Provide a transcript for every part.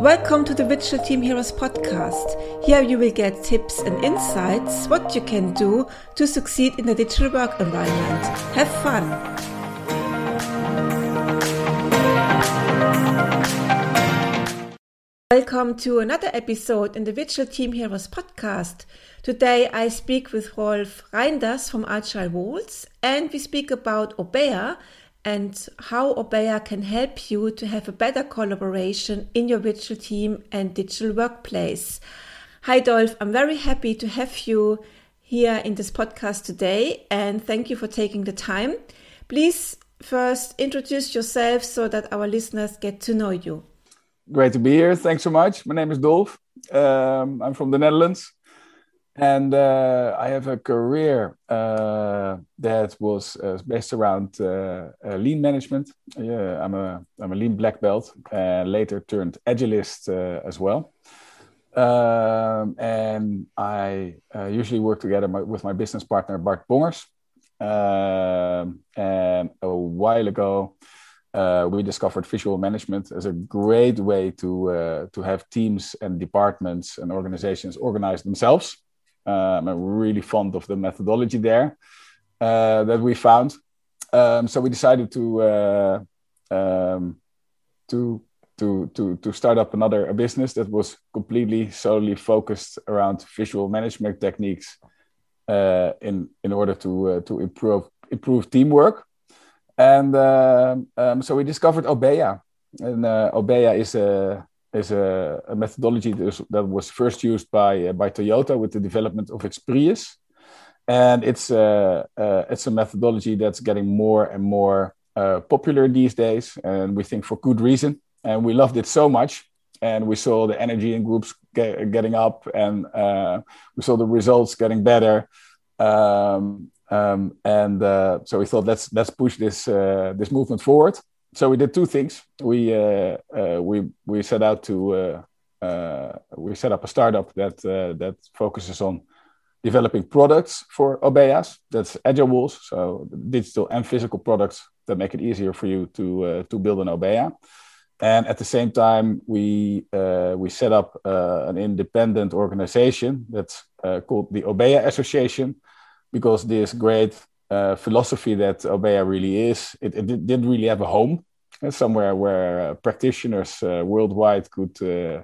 Welcome to the Digital Team Heroes podcast. Here you will get tips and insights what you can do to succeed in the digital work environment. Have fun. Welcome to another episode in the Virtual Team Heroes podcast. Today I speak with Rolf Reinders from Agile Walls and we speak about Obeya and how Obeya can help you to have a better collaboration in your virtual team and digital workplace. Hi, Dolph. I'm very happy to have you here in this podcast today, and thank you for taking the time. Please first introduce yourself so that our listeners get to know you. Great to be here. Thanks so much. My name is Dolph. Um, I'm from the Netherlands and uh, I have a career uh, that was uh, based around uh, uh, lean management. Yeah, I'm a I'm a lean black belt, and later turned agilist uh, as well. Um, and I usually work together my, with my business partner Bart Bongers. Um, and a while ago, we discovered visual management as a great way to to have teams and departments and organizations organize themselves um, I'm really fond of the methodology there uh, that we found. Um, so we decided to uh, um, to to to to start up another a business that was completely solely focused around visual management techniques uh, in in order to uh, to improve improve teamwork. And uh, um, so we discovered Obeya, and uh, Obeya is a is a, a methodology that was, that was, first used by uh, by Toyota with the development of its Prius, and it's uh, uh, it's a methodology that's getting more and more uh, popular these days, and we think for good reason. And we loved it so much, and we saw the energy in groups get, getting up, and uh, we saw the results getting better. Um, um, and so we thought let's let's push this this movement forward so we did two things. We uh, uh, we we set out to uh, uh we set up a startup that uh, that focuses on developing products for Obeyas. That's Agile Walls, so digital and physical products that make it easier for you to uh, to build an Obeya. And at the same time, we we set up an independent organization that's called the Obeya Association, because this great uh, philosophy that Obeya really is. It, it didn't really have a home uh, somewhere where uh, practitioners uh, worldwide could, uh,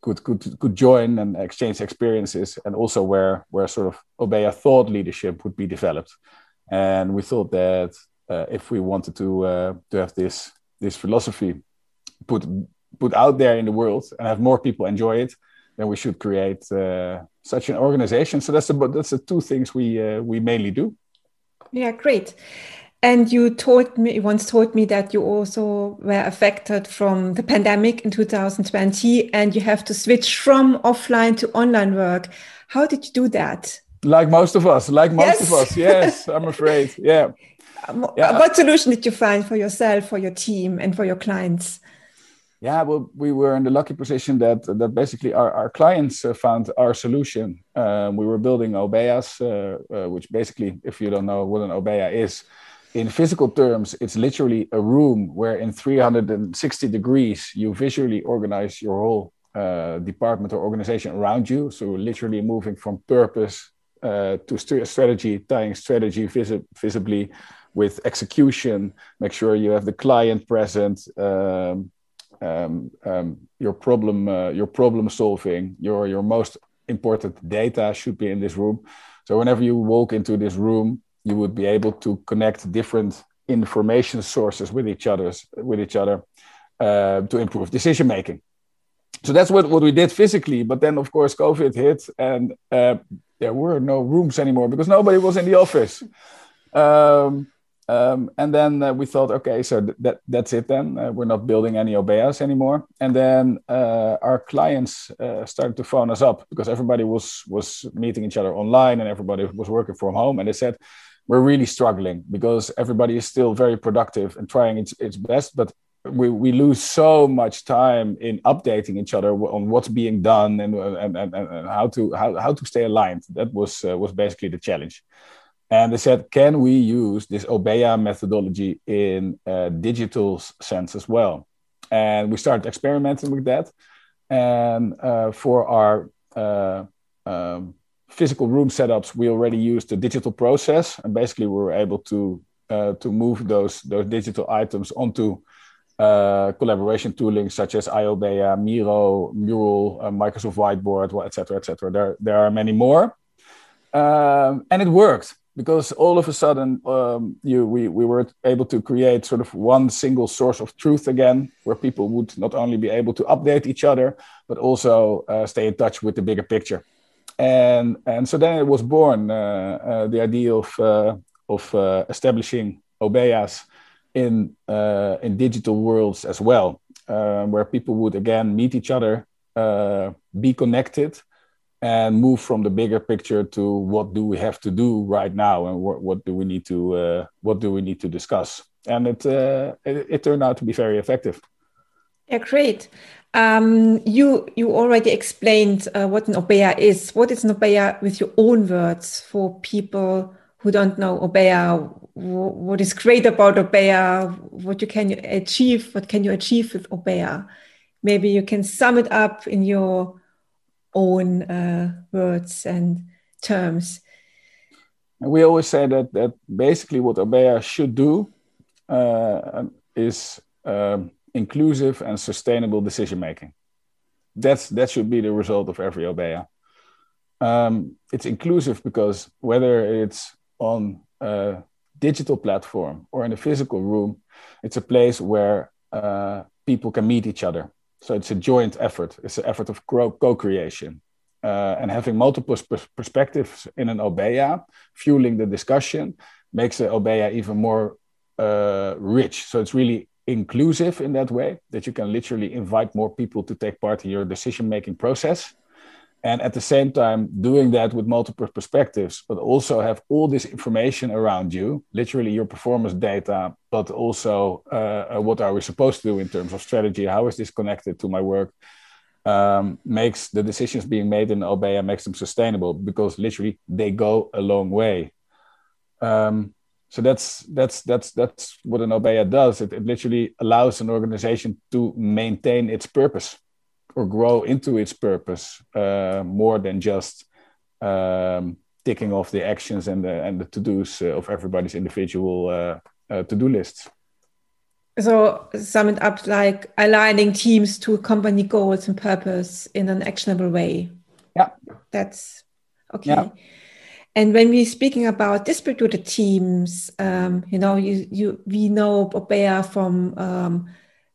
could could could join and exchange experiences, and also where where sort of Obeya thought leadership would be developed. And we thought that uh, if we wanted to to have this this philosophy put put out there in the world and have more people enjoy it, then we should create such an organization. So that's the that's the two things we we mainly do. Yeah, great. And you told me once told me that you also were affected from the pandemic in 2020 and you have to switch from offline to online work. How did you do that? Like most of us, like most yes. of us. Yes, I'm afraid. Yeah. yeah. What solution did you find for yourself, for your team, and for your clients? Yeah, well, we were in the lucky position that that basically our, our clients uh, found our solution. Um, we were building Obeyas, uh, uh, which basically, if you don't know what an Obeya is, in physical terms, it's literally a room where in 360 degrees you visually organize your whole uh, department or organization around you. So literally moving from purpose uh, to st- strategy, tying strategy vis- visibly with execution. Make sure you have the client present. Um, um, um, your problem uh, your problem solving your your most important data should be in this room. So whenever you walk into this room you would be able to connect different information sources with each other's with each other uh, to improve decision making. So that's what, what we did physically but then of course covid hit and uh, there were no rooms anymore because nobody was in the office. Um, um, and then uh, we thought, okay, so th- that that's it. Then uh, we're not building any Obeyas anymore. And then uh, our clients uh, started to phone us up because everybody was was meeting each other online and everybody was working from home. And they said, we're really struggling because everybody is still very productive and trying its its best, but we, we lose so much time in updating each other on what's being done and and, and, and how to how, how to stay aligned. That was uh, was basically the challenge. And they said, can we use this Obeya methodology in a digital sense as well? And we started experimenting with that. And uh, for our uh, um, physical room setups, we already used the digital process, and basically we were able to uh, to move those those digital items onto uh, collaboration tooling such as iObeya, Miro, Mural, uh, Microsoft Whiteboard, etc., etc. There there are many more, um, and it worked because all of a sudden um, you we, we were able to create sort of one single source of truth again where people would not only be able to update each other but also uh, stay in touch with the bigger picture. And and so then it was born uh, uh, the idea of uh, of uh, establishing obeyas in uh, in digital worlds as well where people would again meet each other be connected and move from the bigger picture to what do we have to do right now and what, what do we need to uh, what do we need to discuss. And it, uh, it, it turned out to be very effective. Yeah great. Um, you you already explained uh, what an obeya is. What is an obeya with your own words for people who don't know obeya? What is great about obeya? What you can achieve what can you achieve with obeya? Maybe you can sum it up in your own uh, words and terms. We always say that that basically what Obeya should do uh, is um, inclusive and sustainable decision making. That's that should be the result of every Obeya. Um, it's inclusive because whether it's on a digital platform or in a physical room, it's a place where uh, people can meet each other so it's a joint effort. It's an effort of co-creation. Uh, and having multiple pers- perspectives in an obeya, fueling the discussion, makes the obeya even more uh, rich. So it's really inclusive in that way that you can literally invite more people to take part in your decision-making process and at the same time doing that with multiple perspectives but also have all this information around you literally your performance data but also uh, uh, what are we supposed to do in terms of strategy? How is this connected to my work? Um, makes the decisions being made in Obeya makes them sustainable because literally they go a long way. Um, so that's that's that's that's what an Obeya does. It, it literally allows an organization to maintain its purpose or grow into its purpose uh, more than just um, ticking off the actions and the and the to dos uh, of everybody's individual uh, uh, to do lists. So sum it up like aligning teams to company goals and purpose in an actionable way. Yeah, that's okay. Yeah. And when we're speaking about distributed teams, um, you know, you, you we know Obeya from um,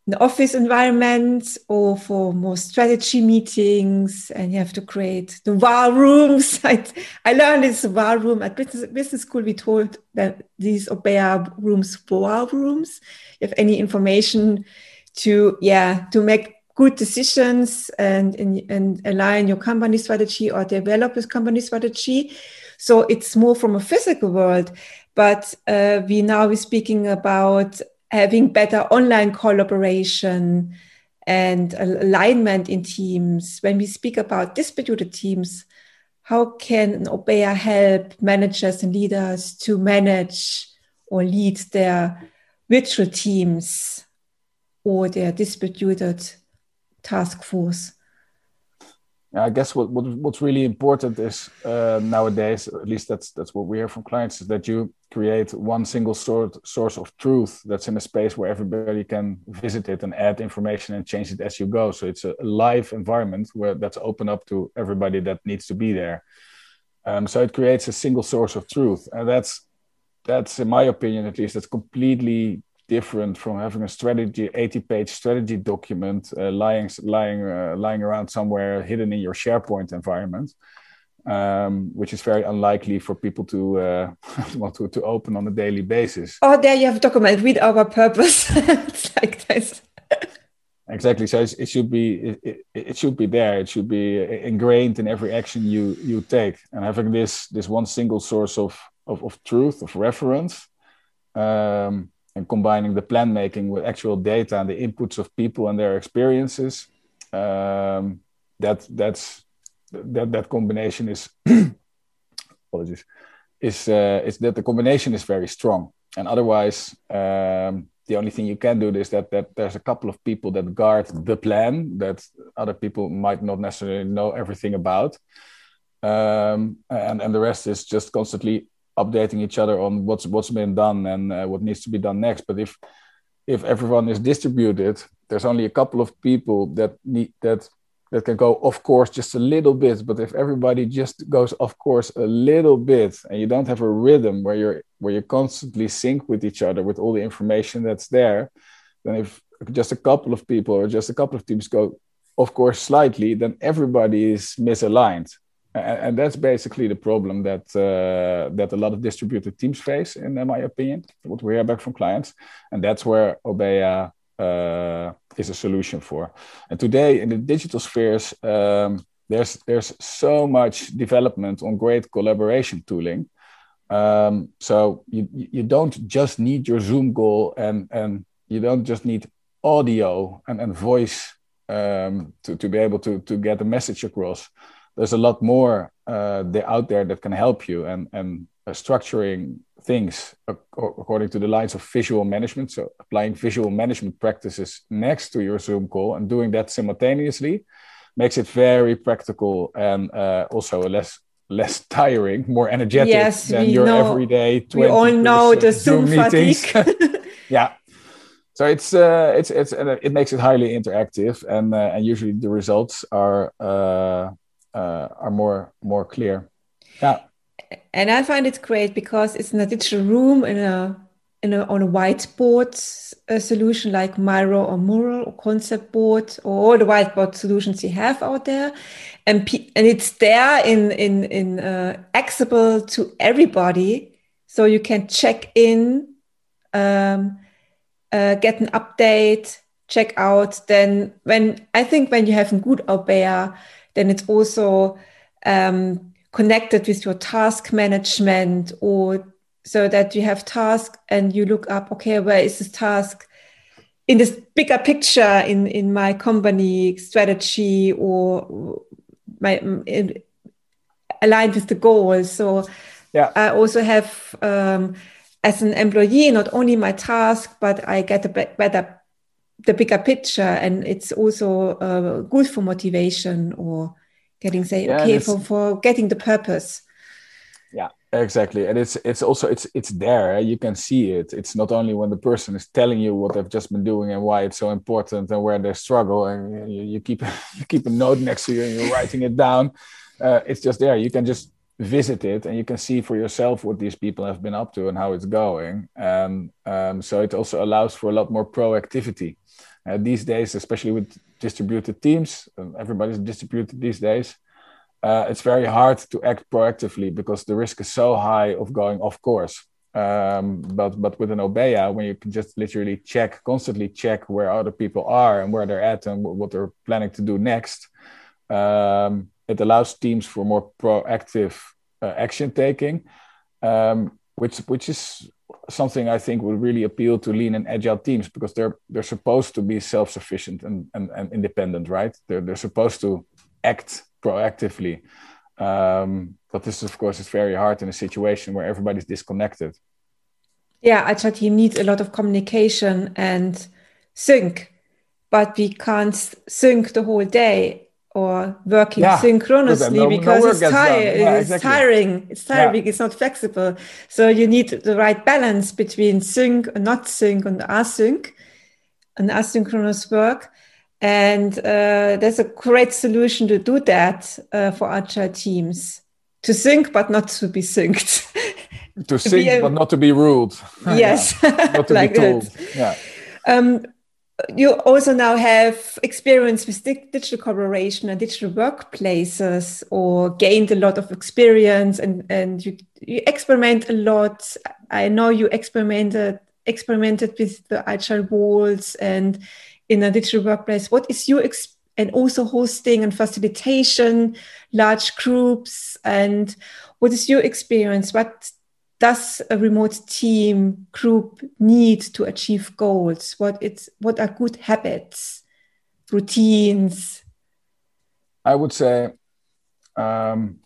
an office environment or for more strategy meetings and you have to create the war rooms. I, I learned this war room at business, business school. We told that these Obeya rooms, for war rooms. You have any information to, yeah, to make good decisions and, and, and align your company strategy or develop this company strategy. So it's more from a physical world. But uh, we now we're speaking about having better online collaboration and alignment in teams. When we speak about distributed teams, how can an Obeya help managers and leaders to manage or lead their virtual teams or their distributed task force? I guess what, what what's really important is uh, nowadays, at least that's that's what we hear from clients, is that you create one single sort source of truth that's in a space where everybody can visit it and add information and change it as you go. So it's a live environment where that's open up to everybody that needs to be there. Um, so it creates a single source of truth, and that's that's in my opinion at least that's completely different from having a strategy 80 page strategy document uh, lying lying uh, lying around somewhere hidden in your sharepoint environment um, which is very unlikely for people to uh, want to, to open on a daily basis. Oh there you have a document. With our purpose. It's like this. Exactly. So it should be it, it, should be there. It should be ingrained in every action you you take. And having this this one single source of of, of truth of reference um, and combining the plan making with actual data and the inputs of people and their experiences um, that that's that that combination is apologies is uh, is that the combination is very strong. And otherwise um, the only thing you can do is that that there's a couple of people that guard the plan that other people might not necessarily know everything about. Um, and and the rest is just constantly updating each other on what's what's been done and uh, what needs to be done next. But if if everyone is distributed there's only a couple of people that need that that can go of course just a little bit but if everybody just goes of course a little bit and you don't have a rhythm where you're where you constantly sync with each other with all the information that's there then if just a couple of people or just a couple of teams go of course slightly then everybody is misaligned. And, and that's basically the problem that uh, that a lot of distributed teams face in my opinion what we hear back from clients. And that's where obeya uh, is a solution for. And today in the digital spheres, um, there's there's so much development on great collaboration tooling. Um, so you you don't just need your Zoom call and and you don't just need audio and, and voice um, to, to be able to, to get a message across. There's a lot more uh, out there that can help you and, and structuring things according to the lines of visual management. So applying visual management practices next to your Zoom call and doing that simultaneously makes it very practical and uh, also less less tiring, more energetic yes, than your know, everyday. We all know the Zoom, Zoom meetings. yeah. So it's uh, it's it's uh, it makes it highly interactive, and uh, and usually the results are uh, uh, are more more clear. Yeah and I find it great because it's in a digital room in a in a, on a whiteboard a solution like Miro or Mural or Conceptboard or all the whiteboard solutions you have out there, and and it's there in in in uh, accessible to everybody, so you can check in, um, uh, get an update, check out. Then when I think when you have a good Obeya, then it's also um, connected with your task management or so that you have task and you look up okay where is this task in this bigger picture in in my company strategy or my in, aligned with the goals? So yeah. I also have um, as an employee not only my task but i get a better the bigger picture and it's also uh, good for motivation or getting say yeah, okay for, for getting the purpose. Yeah exactly. And it's it's also it's it's there eh? you can see it. It's not only when the person is telling you what they've just been doing and why it's so important and where they struggle and you, you keep you keep a note next to you and you're writing it down. Uh, it's just there. You can just visit it and you can see for yourself what these people have been up to and how it's going. And um, so it also allows for a lot more proactivity. Uh, these days, especially with distributed teams, um, everybody's distributed these days. Uh, it's very hard to act proactively because the risk is so high of going off course. Um, but but with an Obeya, when you can just literally check, constantly check where other people are and where they're at and what they're planning to do next, um, it allows teams for more proactive uh, action taking, um, which which is something I think would really appeal to lean and agile teams because they're they're supposed to be self-sufficient and, and, and independent, right? They're they're supposed to act proactively. Um, but this, of course, is very hard in a situation where everybody's disconnected. Yeah, agile team needs a lot of communication and sync, but we can't sync the whole day or working yeah, synchronously no, because no it's, tire- yeah, it's exactly. tiring. It's tiring. Yeah. It's not flexible. So you need the right balance between sync and not sync and async and asynchronous work. And uh, there's a great solution to do that uh, for agile teams to sync, but not to be synced. to sync, a, but not to be ruled. Yes, not to like be told. That. Yeah. Um, you also now have experience with digital collaboration and digital workplaces or gained a lot of experience and, and you, you experiment a lot. I know you experimented experimented with the agile walls and in a digital workplace. What is your ex- and also hosting and facilitation large groups and what is your experience? What does a remote team group need to achieve goals? What it's what are good habits, routines? I would say, um,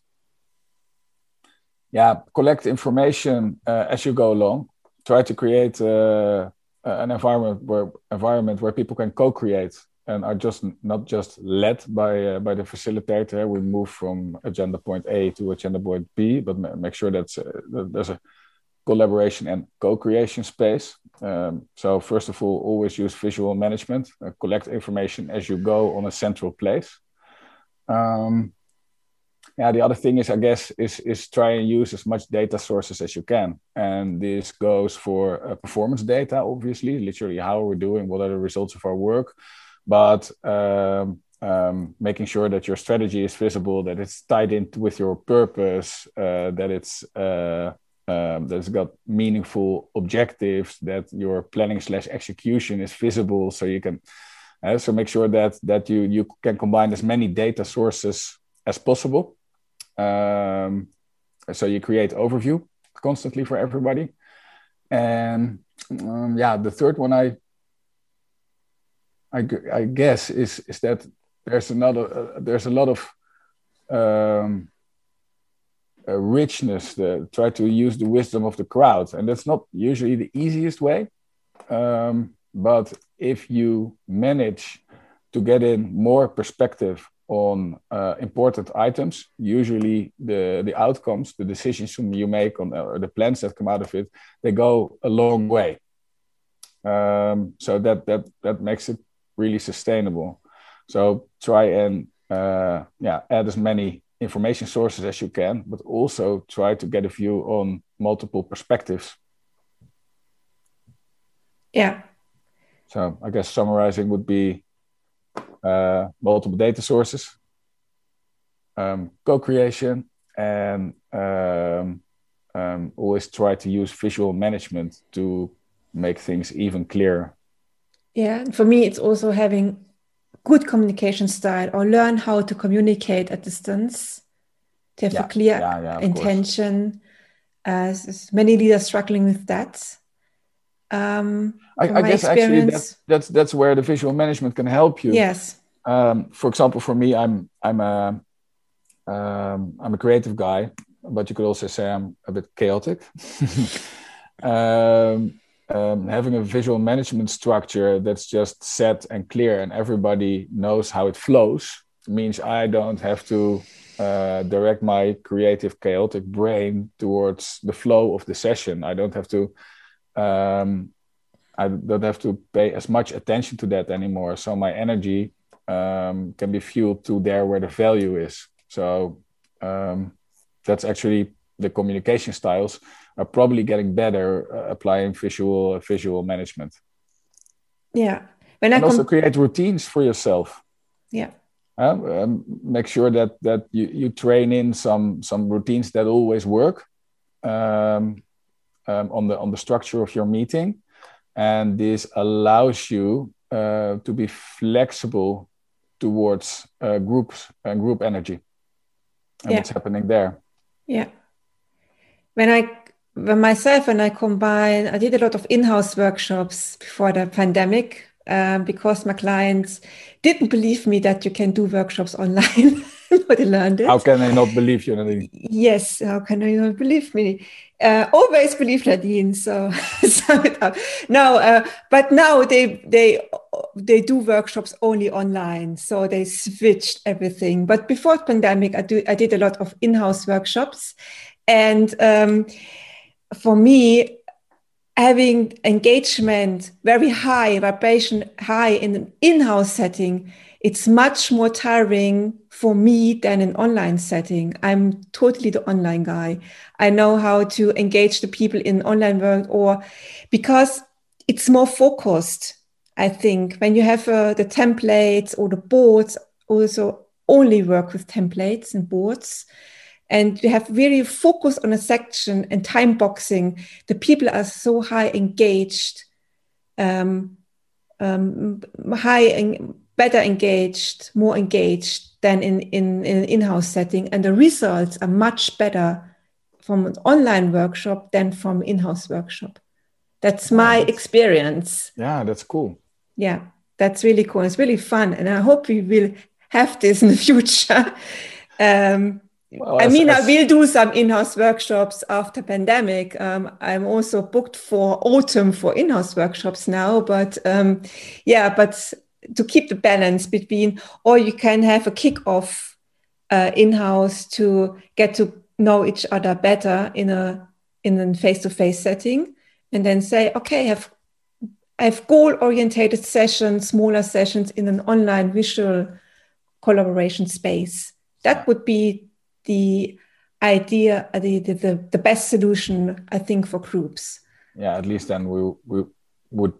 yeah, collect information uh, as you go along. Try to create uh, an environment where environment where people can co-create and are just not just led by uh, by the facilitator. We move from agenda point A to agenda point B, but make sure that's, uh, that there's a collaboration and co-creation space. Um, so first of all, always use visual management. Uh, collect information as you go on a central place. Um, yeah, the other thing is, I guess, is is try and use as much data sources as you can, and this goes for uh, performance data, obviously, literally how we're we doing, what are the results of our work, but um, um, making sure that your strategy is visible, that it's tied in with your purpose, uh, that it's uh, um, that it's got meaningful objectives, that your planning slash execution is visible, so you can. Uh, so make sure that that you you can combine as many data sources as possible. Um, so you create overview constantly for everybody, and um, yeah, the third one I I, I guess is is that there's another uh, there's a lot of um, uh, richness to try to use the wisdom of the crowd and that's not usually the easiest way. Um, but if you manage to get in more perspective on uh, important items usually the the outcomes the decisions you make on or the plans that come out of it they go a long way. Um, so that that that makes it really sustainable. So try and uh, yeah add as many information sources as you can, but also try to get a view on multiple perspectives. Yeah. So I guess summarizing would be uh, multiple data sources, um, co-creation, and um, um, always try to use visual management to make things even clearer. Yeah, and for me, it's also having good communication style or learn how to communicate at distance to have yeah, a clear yeah, yeah, intention. As many leaders struggling with that. Um, I, I guess actually that's, that's that's where the visual management can help you. Yes. Um, for example, for me, I'm I'm a um, I'm a creative guy, but you could also say I'm a bit chaotic. um, having a visual management structure that's just set and clear and everybody knows how it flows means I don't have to uh, direct my creative, chaotic brain towards the flow of the session. I don't have to. Um, I don't have to pay as much attention to that anymore. So my energy um, can be fueled to there where the value is. So um, that's actually the communication styles are probably getting better uh, applying visual visual management. Yeah, when and I also create routines for yourself. Yeah. Um, um, make sure that that you, you train in some some routines that always work um, um, on the on the structure of your meeting, and this allows you uh, to be flexible towards uh, groups and group energy and yeah. what's happening there. Yeah. When I myself and I combine, I did a lot of in-house workshops before the pandemic um, because my clients didn't believe me that you can do workshops online. but they learned it. How can they not believe you, Nadine? Yes, how can they not believe me? Uh, always believe Nadine. So sum it up. No, uh, but now they they they do workshops only online. So they switched everything. But before pandemic, I do I did a lot of in-house workshops, and. Um, for me, having engagement very high, vibration high in an in-house setting, it's much more tiring for me than an online setting. I'm totally the online guy. I know how to engage the people in online world or because it's more focused. I think when you have uh, the templates or the boards, also only work with templates and boards and you have really focused on a section and time boxing, the people are so high engaged, um, um, high and better engaged, more engaged than in, in, in an in-house setting. And the results are much better from an online workshop than from in-house workshop. That's my that's, experience. Yeah, that's cool. Yeah, that's really cool. It's really fun. And I hope we will have this in the future. um, well, I mean, I will do some in-house workshops after pandemic. Um, I'm also booked for autumn for in-house workshops now, but um, yeah, but to keep the balance between, or you can have a kick-off uh, in-house to get to know each other better in a in a face-to-face setting, and then say, okay, have I have goal-oriented sessions, smaller sessions in an online visual collaboration space. That would be the idea, uh, the, the, the best solution, I think, for groups. Yeah, at least then we, we would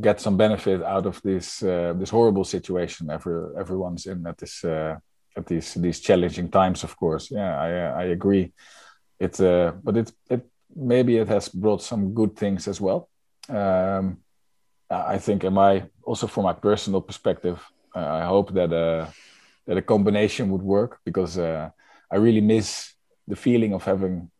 get some benefit out of this uh, this horrible situation every everyone's in at this uh, at these these challenging times. Of course, yeah, I I agree. It uh, but it it maybe it has brought some good things as well. Um, I think, am I also from my personal perspective, I hope that uh, that a combination would work because uh, I really miss the feeling of having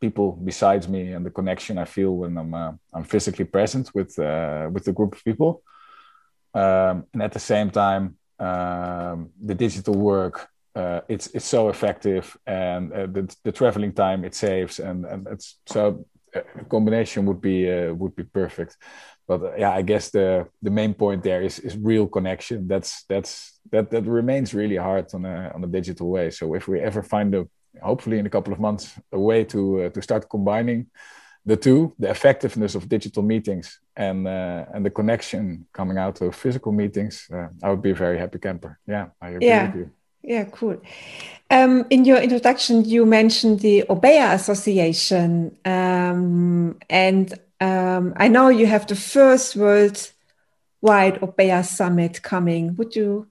people besides me and the connection I feel when I'm uh, I'm physically present with uh, with the group of people. Um, and at the same time, um, the digital work uh, it's it's so effective, and uh, the the traveling time it saves, and and it's so a combination would be uh, would be perfect. But yeah, I guess the the main point there is is real connection. That's that's that that remains really hard on a on a digital way. So if we ever find a hopefully in a couple of months a way to uh, to start combining the two, the effectiveness of digital meetings and uh, and the connection coming out of physical meetings, uh, I would be a very happy camper. Yeah, I agree yeah. with you. Yeah, cool. Um, in your introduction, you mentioned the Obeya Association, um, and um, I know you have the first worldwide Obeya Summit coming. Would you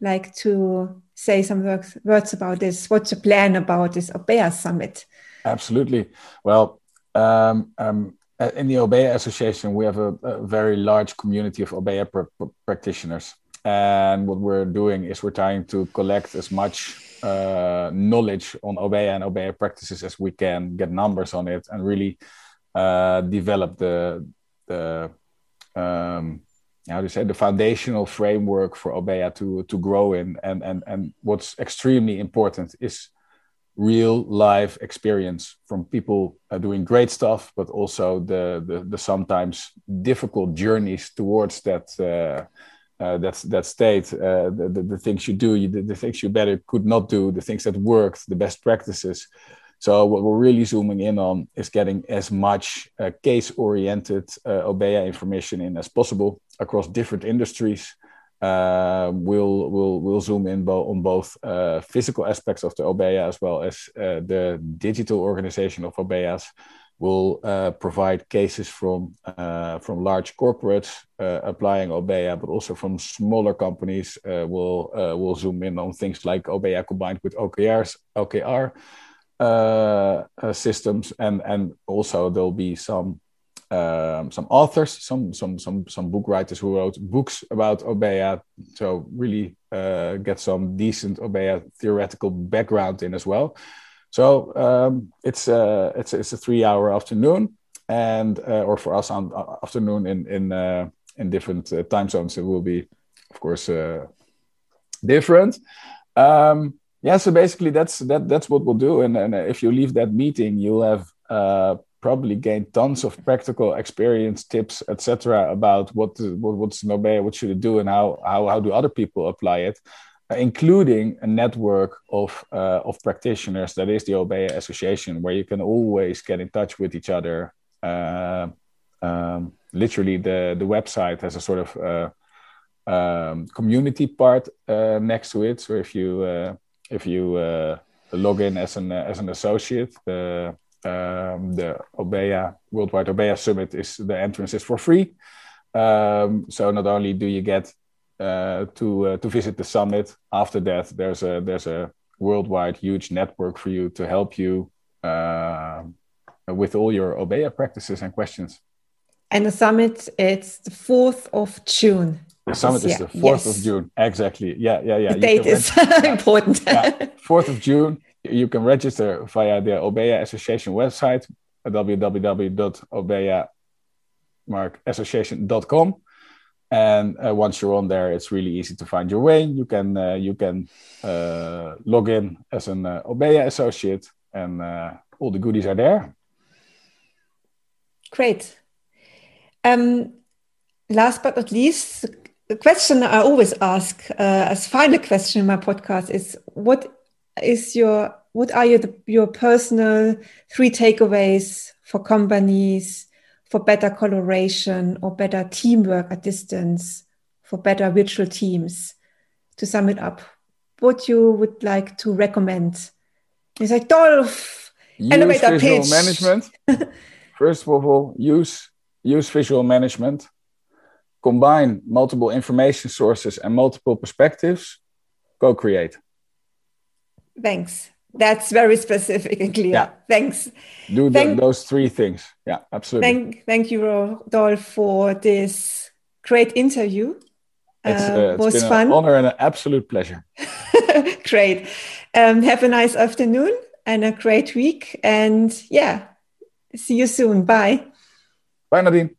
like to say some words about this? What's the plan about this Obeya Summit? Absolutely. Well, um, um, in the Obeya Association, we have a, a very large community of Obeya pr pr practitioners. And what we're doing is we're trying to collect as much uh, knowledge on Obeya and Obeya practices as we can, get numbers on it, and really uh, develop the the um, how do you say the foundational framework for Obeya to to grow in. And and and what's extremely important is real life experience from people uh, doing great stuff but also the, the, the sometimes difficult journeys towards that uh, uh, that that state uh, the, the, the, things you do you, the, the things you better could not do the things that worked the best practices so what we're really zooming in on is getting as much uh, case-oriented uh, Obeya information in as possible across different industries. Uh, we'll we'll we'll zoom in bo- on both uh, physical aspects of the Obeya as well as uh, the digital organization of Obeyas. We'll uh, provide cases from from large corporates applying Obeya, but also from smaller companies. we'll we'll zoom in on things like Obeya combined with OKRs, OKR uh, uh, systems, and and also there'll be some um, some authors, some some some some book writers who wrote books about Obeya. So really uh, get some decent Obeya theoretical background in as well. So um, it's a it's it's a three hour afternoon, and uh, or for us on uh, afternoon in in uh, in different uh, time zones. It will be, of course, different. Um, yeah so basically that's that that's what we'll do. And, and if you leave that meeting you'll have uh, probably gained tons of practical experience tips etc about what, what what's Obeya what should it do and how how, how do other people apply it uh, including a network of uh, of practitioners that is the Obeya association where you can always get in touch with each other. Uh, um, literally the the website has a sort of uh, um, community part uh, next to it. So if you if you uh, log in as an as an associate, the um, the Obeya Worldwide Obeya Summit is the entrance is for free. Um, so not only do you get uh, to uh, to visit the summit, after that there's a there's a worldwide huge network for you to help you uh, with all your Obeya practices and questions. And the summit it's the fourth of June. The summit is the 4th yes. of June. Exactly. Yeah, yeah, yeah. The date is important. yeah. 4th of June. You can register via the Obeya Association website at www.obeyamarkassociation.com. and uh, once you're on there, it's really easy to find your way. You can uh, you can uh, log in as an uh, Obeya associate, and uh, all the goodies are there. Great. Um, last but not least, the question I always ask uh, as final question in my podcast is: What is your what are your your personal three takeaways for companies for better collaboration or better teamwork at distance, for better virtual teams. To sum it up, what you would like to recommend? It's like Dolph, use elevator visual pitch. management. First of all, use use visual management. Combine multiple information sources and multiple perspectives. Go create. Thanks. That's very specific and clear. Yeah. Thanks. Do the, Thank- those three things. Yeah, absolutely. Thank, thank you, Rodolphe, for this great interview. it's, Uh, uh, it's was been fun. an honor and an absolute pleasure. great. Um, have a nice afternoon and a great week. And yeah, see you soon. Bye. Bye, Nadine.